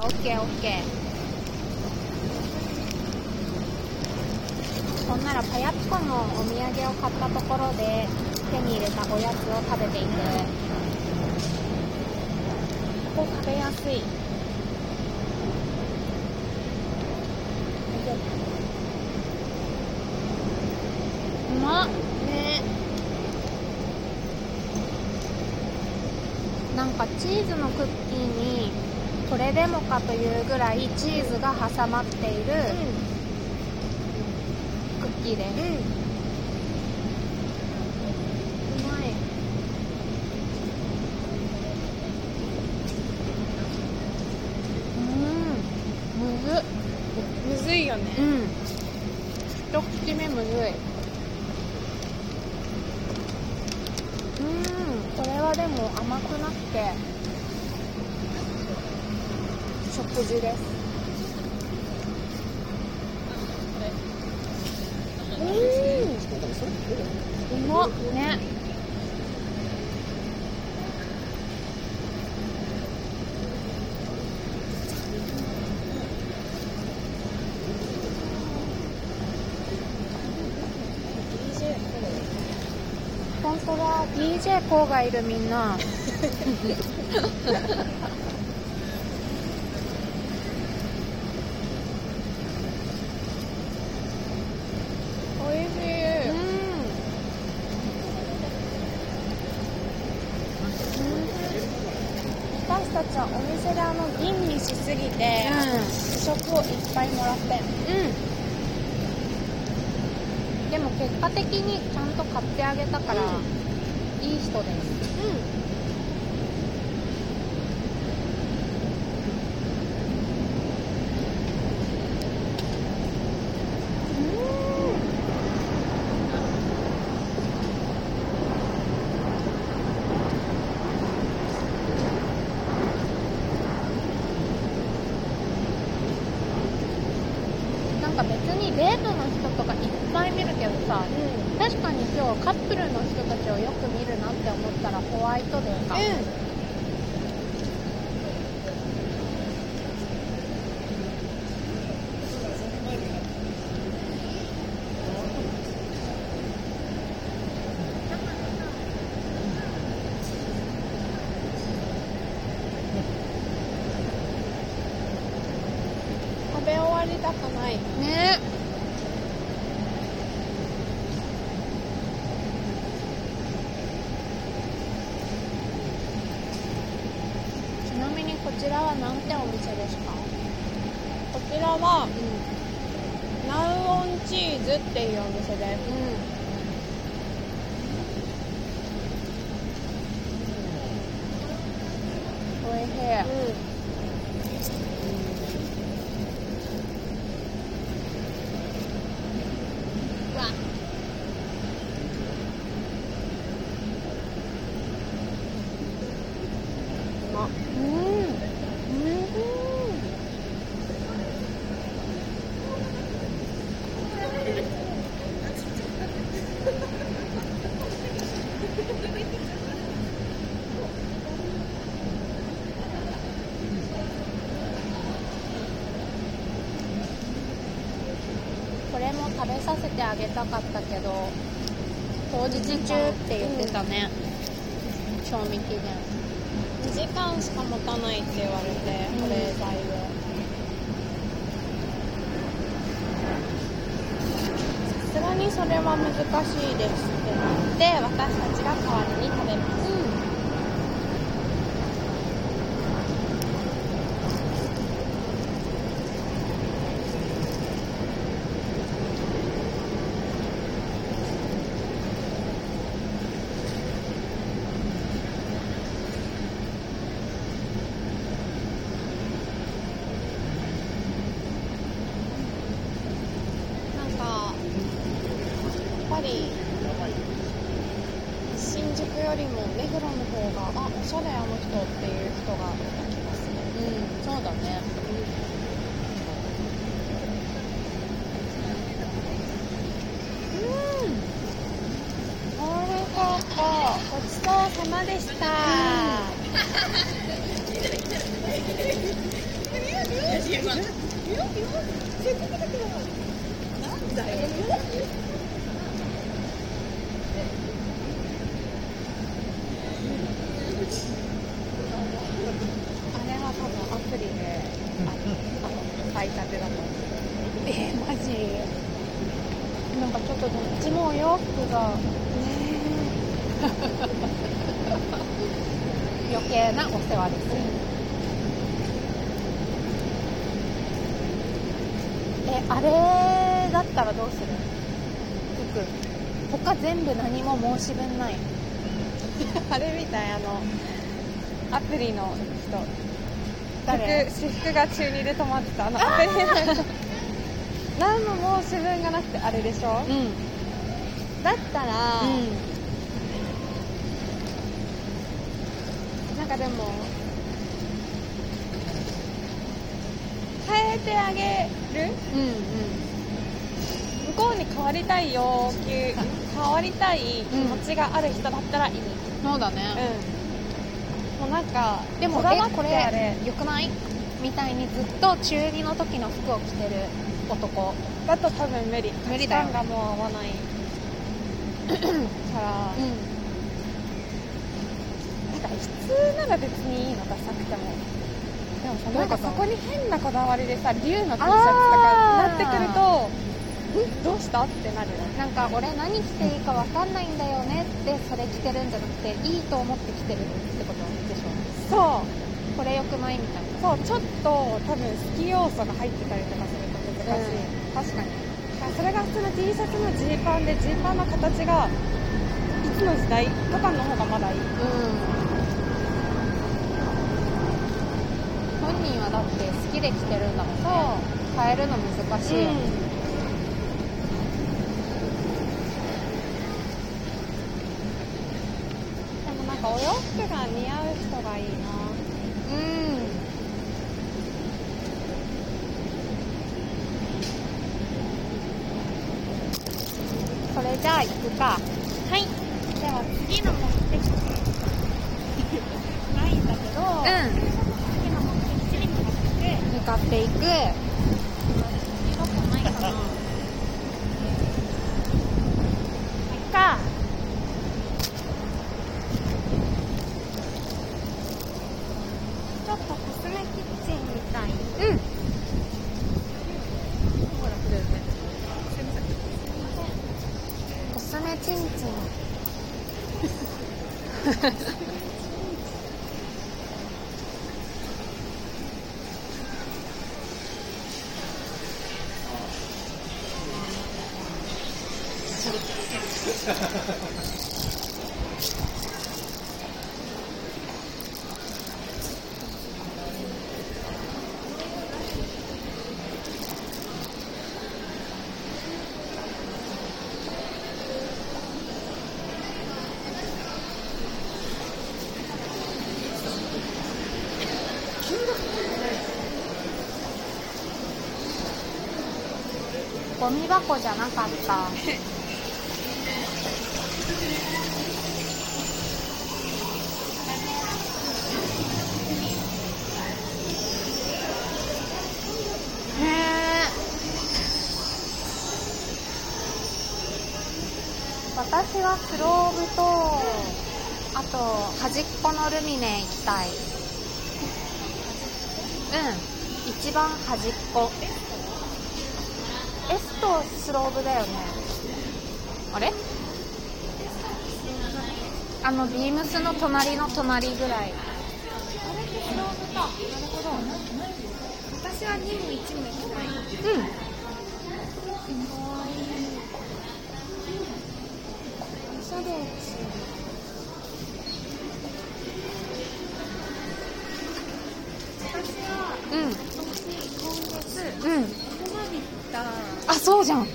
オッケーオッケー。そんならパヤピコのお土産を買ったところで手に入れたおやつを食べていくここ食べやすい。うまっ。ね。なんかチーズのクッキーにこれでもかというぐらいチーズが挟まっているクッキーです、うん。うまい。うん。むずっ。むずいよね。うん。一口目むずい。うん。これはでも甘くなくて食事ですうん。うまっね。本当だ。DJ コーがいるみんな おいしい私たちはお店であの吟味しすぎて試食をいっぱいもらってうん。でも結果的にちゃんと買ってあげたから、いい人ですデートの人とかいっぱい見るけどさ確かに今日カップルの人たちをよく見るなって思ったらホワイトデーか、食べ終わりたくない。ねちなみにこちらは何てお店ですか？こちらはナウオンチーズっていうお店です。おいしい、うんこれも食べさせてあげたかったけど当日中って言ってたね、賞味期限。2時間しか持たないって言われてうん保冷剤でさすがにそれは難しいですってなって私たちが代わりに食べますなんかやっぱり新宿よりも目黒の方があおしゃれあの人っていう人がいた気がする。うんそうだね。おいしかった。ごちそうさまでした、あ れは多分アプリでああの買いたてだと思う。えー、マジ？なんかちょっとどっちもお洋服が。ね余計なお世話です、えあれだったらどうする？服。他全部何も申し分ない。あれみたいあのアプリの人私服が中二で止まってた。あの何も申し分がなくてあれでしょ？うん。だったら、なんかでも変えてあげる？うんうん。向こうに変わりたい要求変わりたい気持ちがある人だったらいい、そうだね、うん、もうなんかでもえこれよくないみたいにずっと中2の時の服を着てる男。だと多分無理。無理だよがもう合わない。から、うん。なんか普通なら別にいいのダサくても。でもさなんかそこに変なこだわりでさ竜の T シャツとかなってくるとん？どうした？ってなるなんか俺何着ていいか分かんないんだよねってそれ着てるんじゃなくていいと思って着てるってことそう。これよくないみたいな。そうちょっと多分好き要素が入ってたりとかすると難しい、確かに。それが普通の T シャツのジーパンでジーパンの形がいつの時代とかの方がまだいい。うん。本人はだって好きで着てるんだもんね。変えるの難しい。よね、でもなんかお洋服が似合う人がいいな。うん。それじゃあ行くか。はい。では次の目的地。ないんだけど、うん。次の目的地に向かって。向かっていくどこないかなかちょっとコスメキッチンみたいうんほらそれねコスメチンチンゴミ箱じゃなかった。へえ私はスローブとあと端っこのルミネ行きたい。うん。一番端っこ。エスとスローブだよね。あれ？あのビームスの隣の隣ぐらい。私は2も1も行きたい。うん。シャドウ私はうん今月うんここまで行ったあそうじゃん。うん。い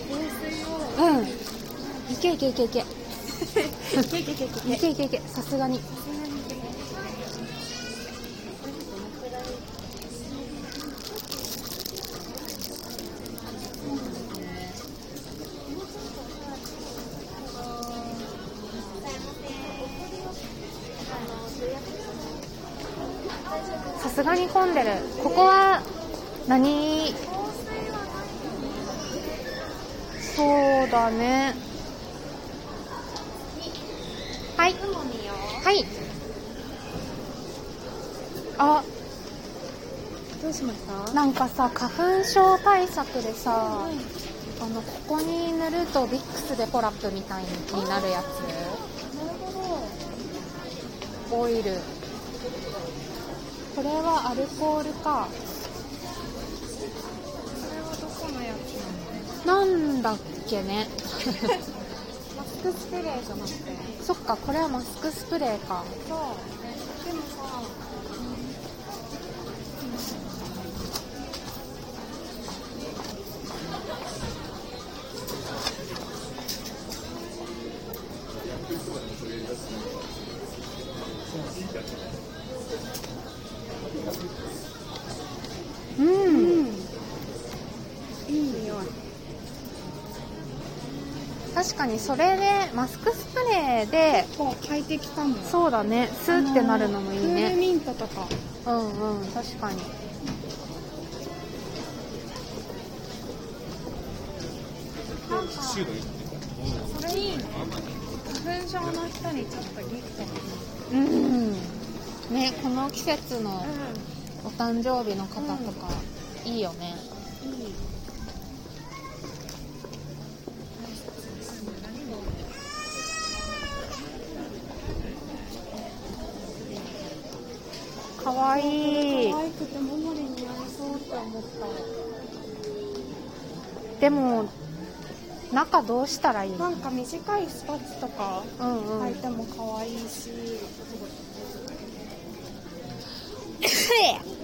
けいけいけいけ。いケケケケケけいけいけ。さすがに。さすがに混んでる。ここは何そうだね。はい。はい。あ。どうしました？なんかさ花粉症対策でさ、あのここに塗るとビックスでポラップみたいになるやなるほつオイル。これはアルコールか。どそれはどこのやつなんだ？っけね。マスクスプレーじゃなくて。そっかこれはマスクスプレーか。そうでもさうん、いい匂い確かにそれでマスクスプレーでこう快適かもそうだね。スーってなるのもいいクールねミントとか。うんうん。確かに。なんかそれいいね。花粉症の人にちょっとギフト。うん。ねこの季節のうお誕生日の方とか、いいよね。んいいかわいい可愛くてももりい。そうって思ったでも中どうしたらいいの？なんか短いスパッツとかうんうん。履いても可愛いし、